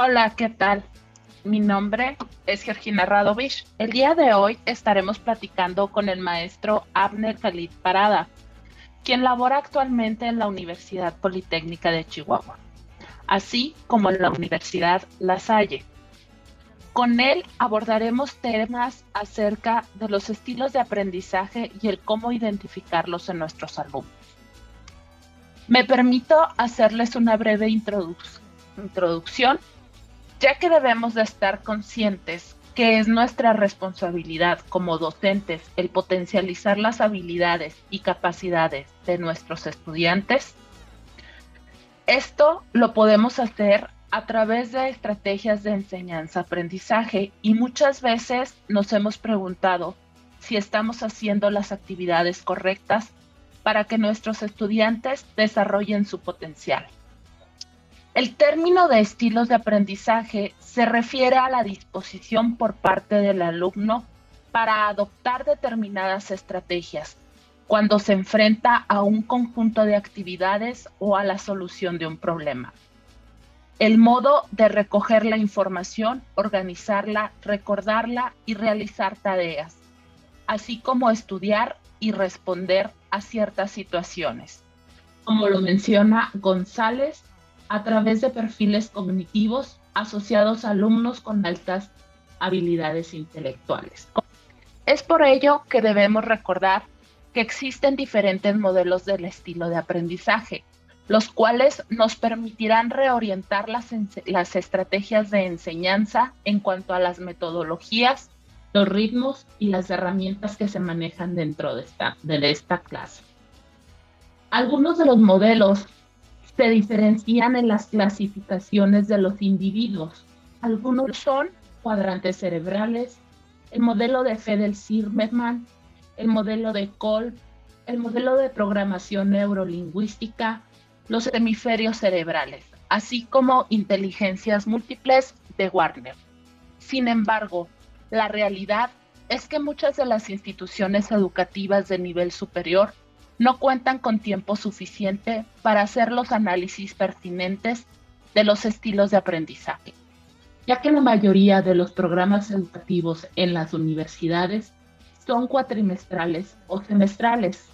Hola, ¿qué tal? Mi nombre es Georgina Radovich. El día de hoy estaremos platicando con el maestro Abner Khalid Parada, quien labora actualmente en la Universidad Politécnica de Chihuahua, así como en la Universidad La Salle. Con él abordaremos temas acerca de los estilos de aprendizaje y el cómo identificarlos en nuestros alumnos. Me permito hacerles una breve introducción, ya que debemos de estar conscientes que es nuestra responsabilidad como docentes el potencializar las habilidades y capacidades de nuestros estudiantes. Esto lo podemos hacer a través de estrategias de enseñanza-aprendizaje y muchas veces nos hemos preguntado si estamos haciendo las actividades correctas para que nuestros estudiantes desarrollen su potencial. El término de estilos de aprendizaje se refiere a la disposición por parte del alumno para adoptar determinadas estrategias cuando se enfrenta a un conjunto de actividades o a la solución de un problema. El modo de recoger la información, organizarla, recordarla y realizar tareas, así como estudiar y responder a ciertas situaciones, como lo menciona González, a través de perfiles cognitivos asociados a alumnos con altas habilidades intelectuales. Es por ello que debemos recordar que existen diferentes modelos del estilo de aprendizaje, los cuales nos permitirán reorientar las, estrategias de enseñanza en cuanto a las metodologías, los ritmos y las herramientas que se manejan dentro de esta clase. Algunos de los modelos se diferencian en las clasificaciones de los individuos. Algunos son cuadrantes cerebrales, el modelo de Fedel-Zimmermann, el modelo de Kolb, el modelo de programación neurolingüística, los hemisferios cerebrales, así como inteligencias múltiples de Warner. Sin embargo, la realidad es que muchas de las instituciones educativas de nivel superior no cuentan con tiempo suficiente para hacer los análisis pertinentes de los estilos de aprendizaje, ya que la mayoría de los programas educativos en las universidades son cuatrimestrales o semestrales,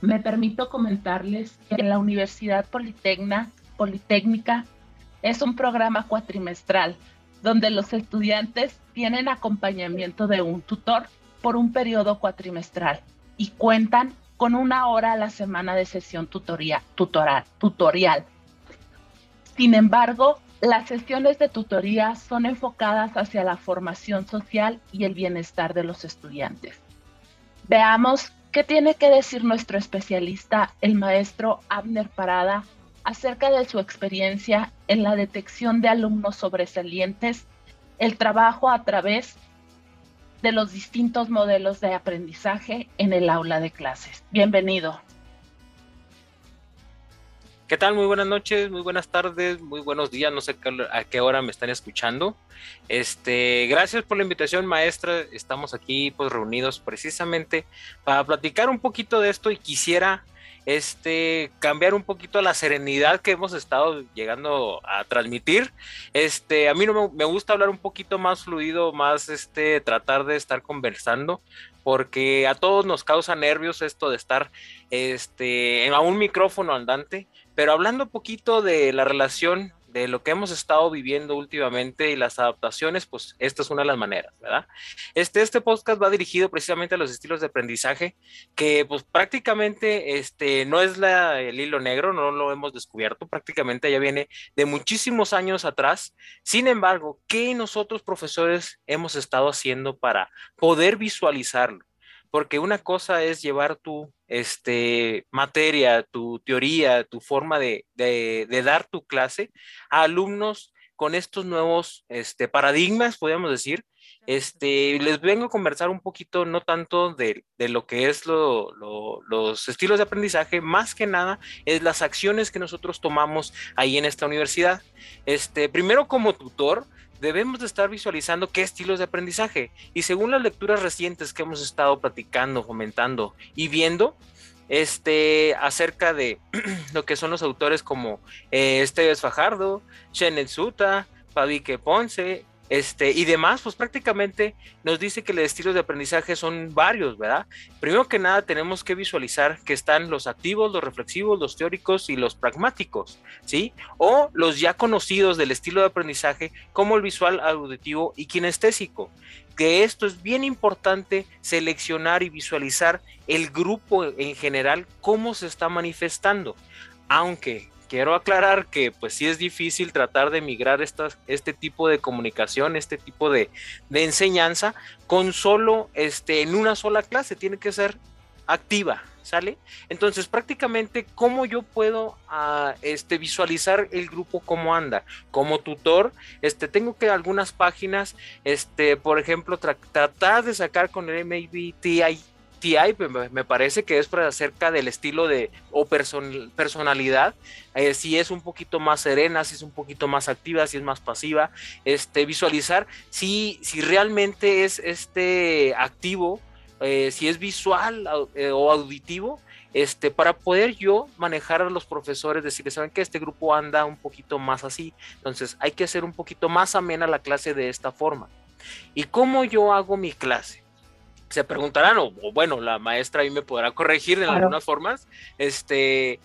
me permito comentarles que la Universidad Politécnica es un programa cuatrimestral donde los estudiantes tienen acompañamiento de un tutor por un periodo cuatrimestral y cuentan con una hora a la semana de sesión tutoría, tutorial. Sin embargo, las sesiones de tutoría son enfocadas hacia la formación social y el bienestar de los estudiantes. Veamos ¿Qué tiene que decir nuestro especialista, el maestro Abner Parada, acerca de su experiencia en la detección de alumnos sobresalientes, el trabajo a través de los distintos modelos de aprendizaje en el aula de clases? Bienvenido. ¿Qué tal? Muy buenas noches, muy buenas tardes, muy buenos días, no sé a qué hora me están escuchando. Este, gracias por la invitación, maestra. Estamos aquí pues reunidos precisamente para platicar un poquito de esto y quisiera este cambiar un poquito la serenidad que hemos estado llegando a transmitir. Este, a mí no me, gusta hablar un poquito más fluido, más este tratar de estar conversando porque a todos nos causa nervios esto de estar este, a un micrófono andante, pero hablando un poquito de la relación de lo que hemos estado viviendo últimamente y las adaptaciones, pues esta es una de las maneras, ¿verdad? Este, este podcast va dirigido precisamente a los estilos de aprendizaje, que pues prácticamente este, no es la, el hilo negro, no lo hemos descubierto, prácticamente ya viene de muchísimos años atrás. Sin embargo, ¿qué nosotros profesores hemos estado haciendo para poder visualizarlo? porque una cosa es llevar tu este, materia, tu teoría, tu forma de, dar tu clase a alumnos con estos nuevos este, paradigmas, podríamos decir. Este, les vengo a conversar un poquito, no tanto de, lo que es los estilos de aprendizaje, más que nada es las acciones que nosotros tomamos ahí en esta universidad. Este, primero como tutor, debemos de estar visualizando qué estilos de aprendizaje. Y según las lecturas recientes que hemos estado platicando, fomentando y viendo, este, acerca de lo que son los autores como eh, Esteves Fajardo, Shenet Suta, Pavique Ponce, este, y demás, pues prácticamente nos dice que los estilos de aprendizaje son varios, ¿verdad? Primero que nada tenemos que visualizar que están los activos, los reflexivos, los teóricos y los pragmáticos, ¿sí? O los ya conocidos del estilo de aprendizaje como el visual, auditivo y kinestésico. Que esto es bien importante seleccionar y visualizar el grupo en general, cómo se está manifestando. Aunque quiero aclarar que pues sí es difícil tratar de migrar este tipo de comunicación, este tipo de, enseñanza con solo, este, en una sola clase, tiene que ser activa, ¿sale? Entonces prácticamente cómo yo puedo ah, este, visualizar el grupo cómo anda. Como tutor, este, tengo que algunas páginas, este, por ejemplo, tratar de sacar con el MABTI TI me parece que es acerca del estilo de o personalidad, eh, si es un poquito más serena, si es un poquito más activa, si es más pasiva, este, visualizar si, si realmente es este activo, eh, si es visual eh, o auditivo, este, para poder yo manejar a los profesores, decirles, saben que este grupo anda un poquito más así, entonces hay que hacer un poquito más amena la clase de esta forma. ¿Y cómo yo hago mi clase? Se preguntarán, o, bueno, la maestra ahí me podrá corregir de algunas formas, este,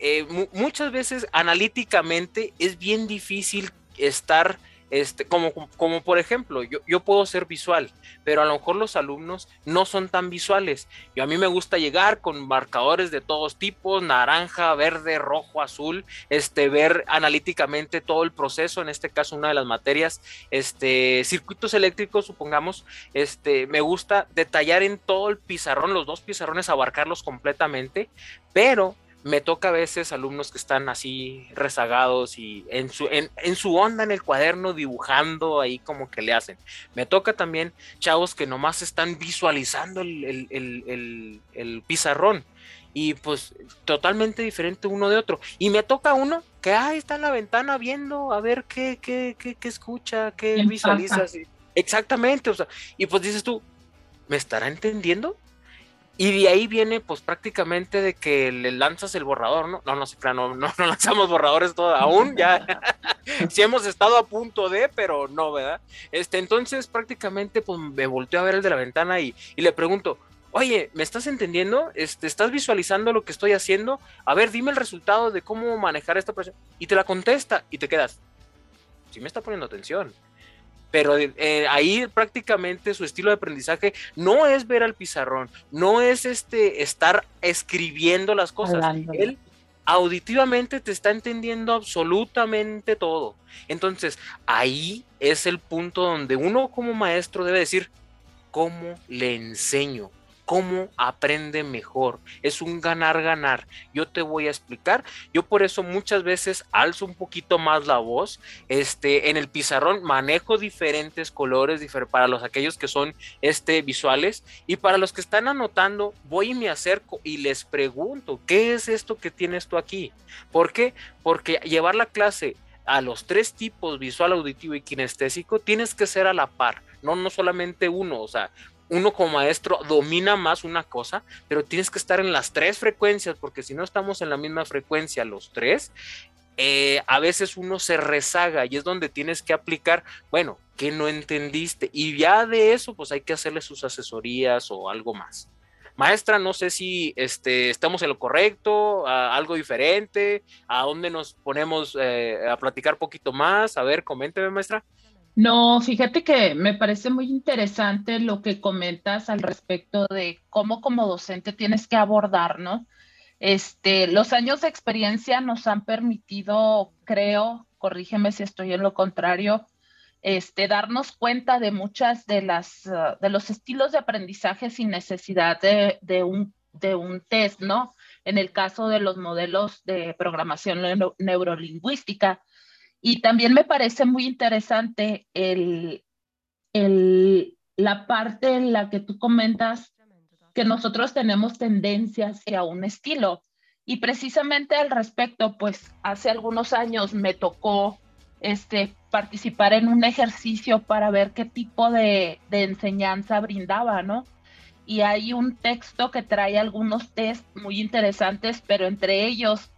eh, muchas veces analíticamente es bien difícil estar este, como, como por ejemplo, yo, yo, puedo ser visual, pero a lo mejor los alumnos no son tan visuales. Yo a mí me gusta llegar con marcadores de todos tipos, naranja, verde, rojo, azul, este, ver analíticamente todo el proceso, en este caso una de las materias, este, circuitos eléctricos, supongamos, este, me gusta detallar en todo el pizarrón, los dos pizarrones, abarcarlos completamente, pero me toca a veces alumnos que están así rezagados y en su, en, su onda en el cuaderno dibujando ahí como que le hacen. Me toca también chavos que nomás están visualizando el, pizarrón y pues totalmente diferente uno de otro. Y me toca uno que ahí está en la ventana viendo a ver qué, qué, qué, qué escucha, qué visualiza. Exactamente, o sea, y pues dices tú, ¿me estará entendiendo? Y de ahí viene, pues prácticamente de que le lanzas el borrador, ¿no? No, no no, no, no lanzamos borradores todo aún, ya. sí hemos estado a punto de, pero no, ¿verdad? Este, entonces prácticamente, pues me volteo a ver el de la ventana y, y le pregunto, oye, ¿me estás entendiendo? Este, ¿Estás visualizando lo que estoy haciendo? A ver, dime el resultado de cómo manejar esta presión. Y te la contesta y te quedas. Sí me está poniendo atención pero eh, ahí prácticamente su estilo de aprendizaje no es ver al pizarrón, no es este estar escribiendo las cosas. Él auditivamente te está entendiendo absolutamente todo. Entonces, ahí es el punto donde uno como maestro debe decir, ¿cómo le enseño? Cómo aprende mejor. Es un ganar-ganar. Yo te voy a explicar. Yo por eso muchas veces alzo un poquito más la voz. Este, en el pizarrón manejo diferentes colores para los aquellos que son este, visuales. Y para los que están anotando, voy y me acerco y les pregunto, ¿qué es esto que tienes tú aquí? ¿Por qué? Porque llevar la clase a los tres tipos, visual, auditivo y kinestésico, tienes que ser a la par, no, no solamente uno, o sea, uno como maestro domina más una cosa, pero tienes que estar en las tres frecuencias, porque si no estamos en la misma frecuencia los tres, eh, a veces uno se rezaga y es donde tienes que aplicar, bueno, que no entendiste? Y ya de eso, pues hay que hacerle sus asesorías o algo más. Maestra, no sé si este, estamos en lo correcto, algo diferente, a dónde nos ponemos eh, a platicar poquito más. A ver, coménteme, maestra. No, fíjate que me parece muy interesante lo que comentas al respecto de cómo como docente tienes que abordar, ¿no? Este, los años de experiencia nos han permitido, creo, corrígeme si estoy en lo contrario, este, darnos cuenta de muchas de las, uh, de los estilos de aprendizaje sin necesidad de, de, un, de un test, ¿no? En el caso de los modelos de programación neurolingüística, y también me parece muy interesante el, el, la parte en la que tú comentas que nosotros tenemos tendencias a un estilo. Y precisamente al respecto, pues hace algunos años me tocó este, participar en un ejercicio para ver qué tipo de, de enseñanza brindaba, ¿no? y hay un texto que trae algunos test muy interesantes, pero entre ellos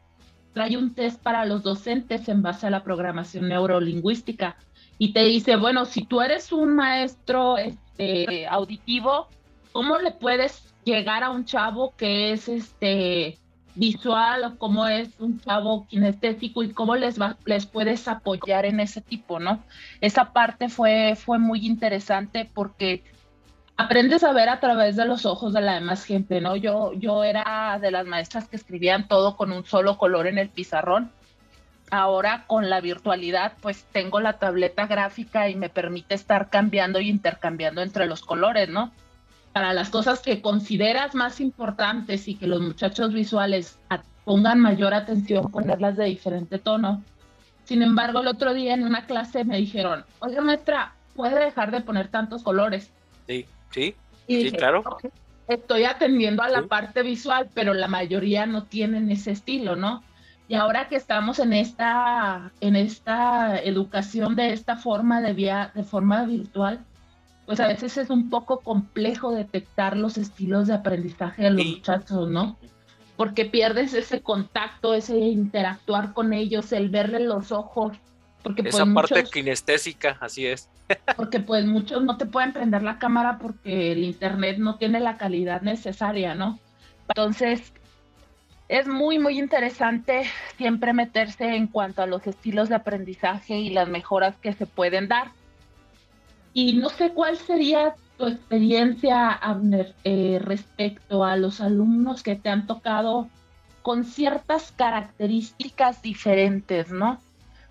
trae un test para los docentes en base a la programación neurolingüística y te dice, bueno, si tú eres un maestro este, auditivo, ¿cómo le puedes llegar a un chavo que es este visual o cómo es un chavo kinestésico y cómo les va, les puedes apoyar en ese tipo, ¿no? Esa parte fue, fue muy interesante porque aprendes a ver a través de los ojos de la demás gente, ¿no? Yo, yo era de las maestras que escribían todo con un solo color en el pizarrón. Ahora con la virtualidad, pues tengo la tableta gráfica y me permite estar cambiando y intercambiando entre los colores, ¿no? para las cosas que consideras más importantes y que los muchachos visuales pongan mayor atención, ponerlas de diferente tono. Sin embargo, el otro día en una clase me dijeron, oiga maestra, ¿puede dejar de poner tantos colores? Sí, sí, sí, claro. estoy atendiendo a la parte visual, pero la mayoría no tienen ese estilo, ¿no? Y ahora que estamos en esta, en esta educación de esta forma de, vía, de forma virtual, pues a veces es un poco complejo detectar los estilos de aprendizaje de los muchachos, ¿no? Porque pierdes ese contacto, ese interactuar con ellos, el verle los ojos. Porque Esa pues, parte kinestésica, así es. porque pues muchos no te pueden prender la cámara porque el internet no tiene la calidad necesaria, ¿no? Entonces, es muy, muy interesante siempre meterse en cuanto a los estilos de aprendizaje y las mejoras que se pueden dar. Y no sé cuál sería tu experiencia, Abner, eh, respecto a los alumnos que te han tocado con ciertas características diferentes, ¿no?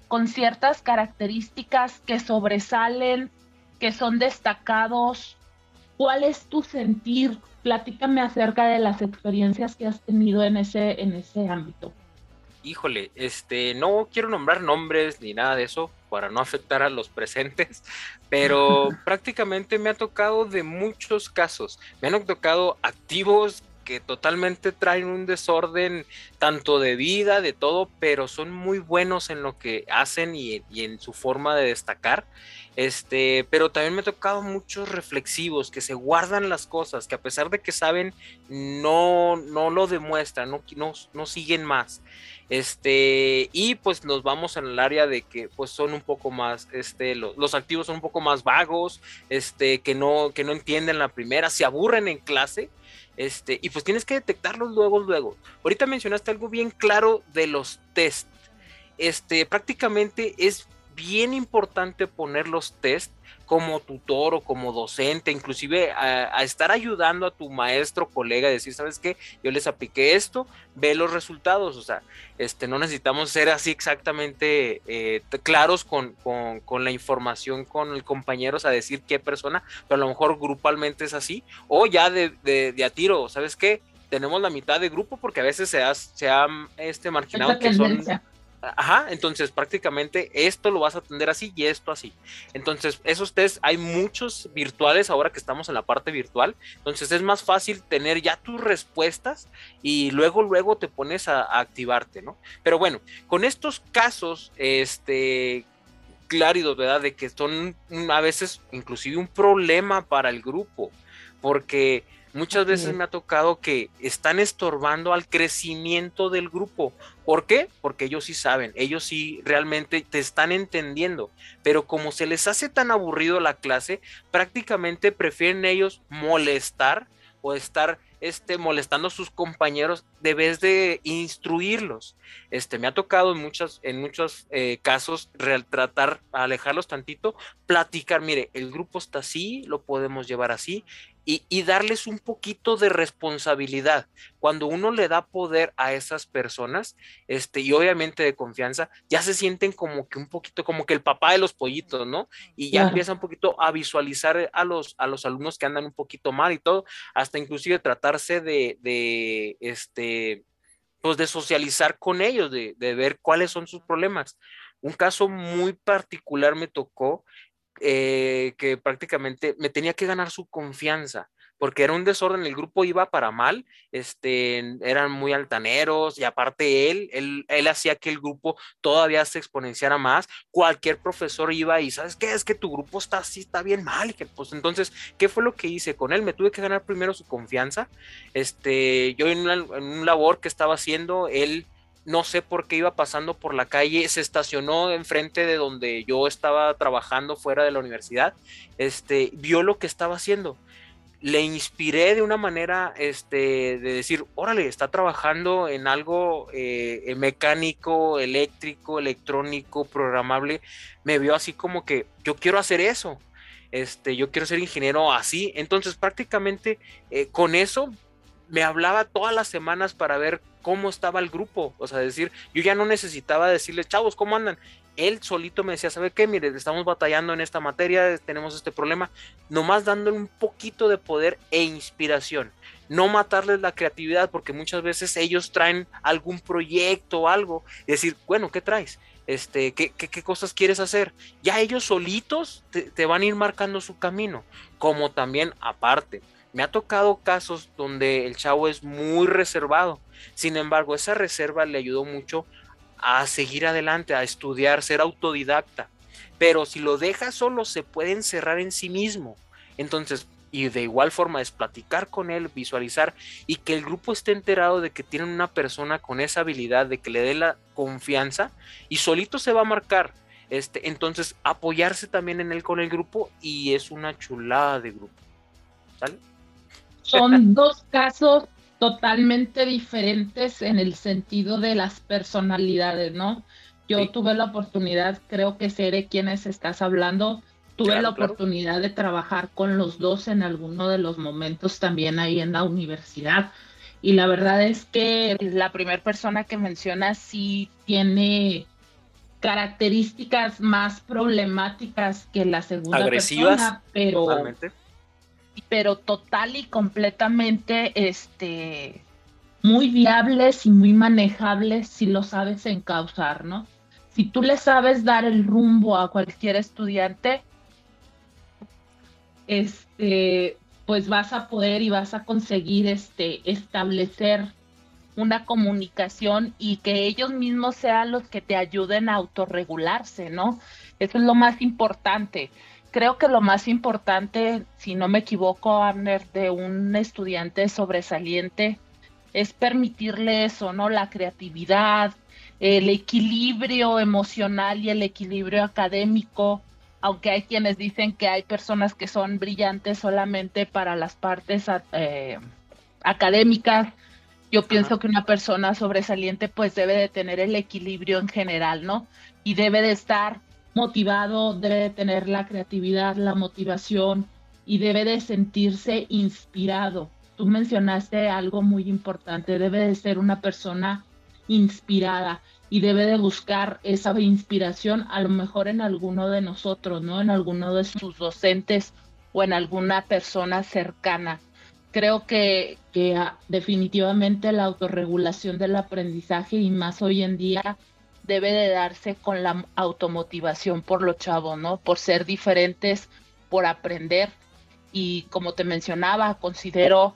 Con ciertas características que sobresalen, que son destacados. ¿Cuál es tu sentir? Platícame acerca de las experiencias que has tenido en ese, en ese ámbito híjole, este, no quiero nombrar nombres ni nada de eso para no afectar a los presentes, pero prácticamente me ha tocado de muchos casos. Me han tocado activos que totalmente traen un desorden tanto de vida, de todo, pero son muy buenos en lo que hacen y, y en su forma de destacar. Este, pero también me ha tocado muchos reflexivos que se guardan las cosas, que a pesar de que saben, no, no lo demuestran, no, no, no siguen más. Este, y pues nos vamos en el área de que pues son un poco más, este, los activos son un poco más vagos, este, que no, que no entienden la primera, se aburren en clase, este, y pues tienes que detectarlos luego, luego. Ahorita mencionaste algo bien claro de los test. Este, prácticamente es bien importante poner los test como tutor o como docente, inclusive a, estar ayudando a tu maestro, colega, decir, ¿sabes qué? Yo les apliqué esto, ve los resultados, o sea, este, no necesitamos ser así exactamente eh, claros con, con, la información con el compañero, o sea, decir qué persona, pero a lo mejor grupalmente es así, o ya de, de, a tiro, ¿sabes qué? Tenemos la mitad de grupo porque a veces se ha, se ha este, marginado que son Ajá, entonces prácticamente esto lo vas a atender así y esto así. Entonces, esos test hay muchos virtuales ahora que estamos en la parte virtual. Entonces, es más fácil tener ya tus respuestas y luego, luego te pones a, activarte, ¿no? Pero bueno, con estos casos, este, claridos, ¿verdad? De que son a veces inclusive un problema para el grupo, porque Muchas veces me ha tocado que están estorbando al crecimiento del grupo. ¿Por qué? Porque ellos sí saben, ellos sí realmente te están entendiendo, pero como se les hace tan aburrido la clase, prácticamente prefieren ellos molestar o estar este, molestando a sus compañeros de vez de instruirlos. Este, me ha tocado en, muchos, en muchos eh, casos tratar, alejarlos tantito, platicar, mire, el grupo está así, lo podemos llevar así, y, darles un poquito de responsabilidad. Cuando uno le da poder a esas personas, este, y obviamente de confianza, ya se sienten como que un poquito, como que el papá de los pollitos, ¿no? Y ya empieza un poquito a visualizar a los, a los alumnos que andan un poquito mal y todo, hasta inclusive tratarse de, de este, pues de socializar con ellos, de, de ver cuáles son sus problemas. Un caso muy particular me tocó eh, que prácticamente me tenía que ganar su confianza, porque era un desorden, el grupo iba para mal, este, eran muy altaneros y aparte él, él, él hacía que el grupo todavía se exponenciara más, cualquier profesor iba y, ¿sabes qué? Es que tu grupo está así, está bien mal, que pues entonces, ¿qué fue lo que hice con él? Me tuve que ganar primero su confianza, este, yo en, en un labor que estaba haciendo, él no sé por qué iba pasando por la calle, se estacionó enfrente de donde yo estaba trabajando fuera de la universidad, este, vio lo que estaba haciendo le inspiré de una manera este, de decir, órale, está trabajando en algo eh, mecánico, eléctrico, electrónico, programable. Me vio así como que yo quiero hacer eso. Este, yo quiero ser ingeniero así. Entonces, prácticamente eh, con eso me hablaba todas las semanas para ver cómo estaba el grupo. O sea, decir, yo ya no necesitaba decirles, chavos, ¿cómo andan? él solito me decía, ¿sabe qué? Mire, estamos batallando en esta materia, tenemos este problema, nomás dándole un poquito de poder e inspiración. No matarles la creatividad, porque muchas veces ellos traen algún proyecto o algo, decir, bueno, ¿qué traes? Este, ¿qué, cosas quieres hacer? Ya ellos solitos te van a ir marcando su camino, como también aparte. Me ha tocado casos donde el chavo es muy reservado. Sin embargo, esa reserva le ayudó mucho a seguir adelante, a estudiar, ser autodidacta. Pero si lo deja solo, se puede encerrar en sí mismo. Entonces, y de igual forma es platicar con él, visualizar y que el grupo esté enterado de que tienen una persona con esa habilidad, de que le dé la confianza y solito se va a marcar. Este, entonces, apoyarse también en él con el grupo y es una chulada de grupo. Son dos casos totalmente diferentes en el sentido de las personalidades, ¿no? Yo tuve la oportunidad, creo que sé de quiénes estás hablando, tuve la oportunidad de trabajar con los dos en alguno de los momentos también ahí en la universidad. Y la verdad es que la primera persona que mencionas sí tiene características más problemáticas que la segunda persona, pero pero total y completamente este, muy viables y muy manejables si lo sabes encauzar, ¿no? Si tú le sabes dar el rumbo a cualquier estudiante, este, pues vas a poder y vas a conseguir este, establecer una comunicación y que ellos mismos sean los que te ayuden a autorregularse, ¿no? Eso es lo más importante creo que lo más importante, si no me equivoco, Abner, de un estudiante sobresaliente es permitirle eso, ¿no? La creatividad, el equilibrio emocional y el equilibrio académico, aunque hay quienes dicen que hay personas que son brillantes solamente para las partes eh, académicas. Yo pienso que una persona sobresaliente pues debe de tener el equilibrio en general, ¿no? Y debe de estar motivado, debe de tener la creatividad, la motivación y debe de sentirse inspirado. Tú mencionaste algo muy importante, debe de ser una persona inspirada y debe de buscar esa inspiración a lo mejor en alguno de nosotros, ¿no? En alguno de sus docentes o en alguna persona cercana. Creo que, que ah, definitivamente la autorregulación del aprendizaje y más hoy en día debe de darse con la automotivación por los chavos, ¿no? Por ser diferentes, por aprender. Y como te mencionaba, considero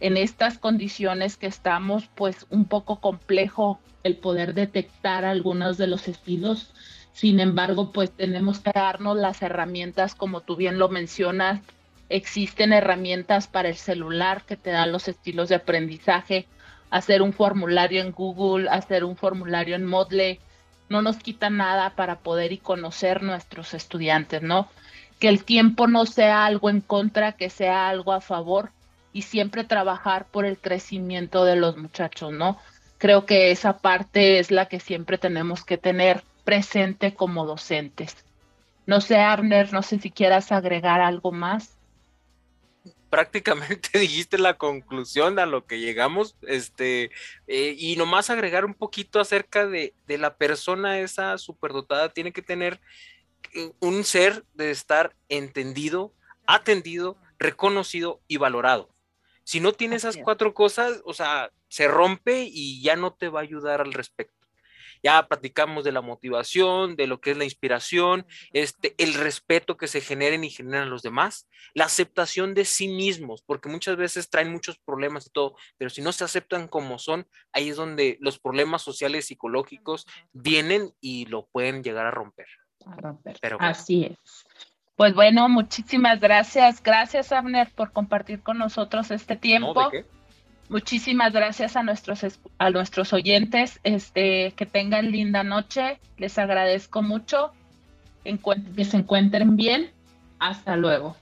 en estas condiciones que estamos, pues un poco complejo el poder detectar algunos de los estilos. Sin embargo, pues tenemos que darnos las herramientas, como tú bien lo mencionas. Existen herramientas para el celular que te dan los estilos de aprendizaje hacer un formulario en Google, hacer un formulario en Modle, no nos quita nada para poder y conocer nuestros estudiantes, ¿no? Que el tiempo no sea algo en contra, que sea algo a favor y siempre trabajar por el crecimiento de los muchachos, ¿no? Creo que esa parte es la que siempre tenemos que tener presente como docentes. No sé, Arner, no sé si quieras agregar algo más prácticamente dijiste la conclusión a lo que llegamos, este, eh, y nomás agregar un poquito acerca de, de, la persona esa superdotada, tiene que tener eh, un ser de estar entendido, atendido, reconocido y valorado. Si no tiene esas cuatro cosas, o sea, se rompe y ya no te va a ayudar al respecto. Ya platicamos de la motivación, de lo que es la inspiración, este, el respeto que se generen y generan los demás, la aceptación de sí mismos, porque muchas veces traen muchos problemas y todo, pero si no se aceptan como son, ahí es donde los problemas sociales, psicológicos vienen y lo pueden llegar a romper. A romper. Pero Así es. Pues bueno, muchísimas gracias. Gracias, Abner, por compartir con nosotros este tiempo. Muchísimas gracias a nuestros, a nuestros oyentes. Este, que tengan linda noche. Les agradezco mucho. que se encuentren bien. Hasta luego.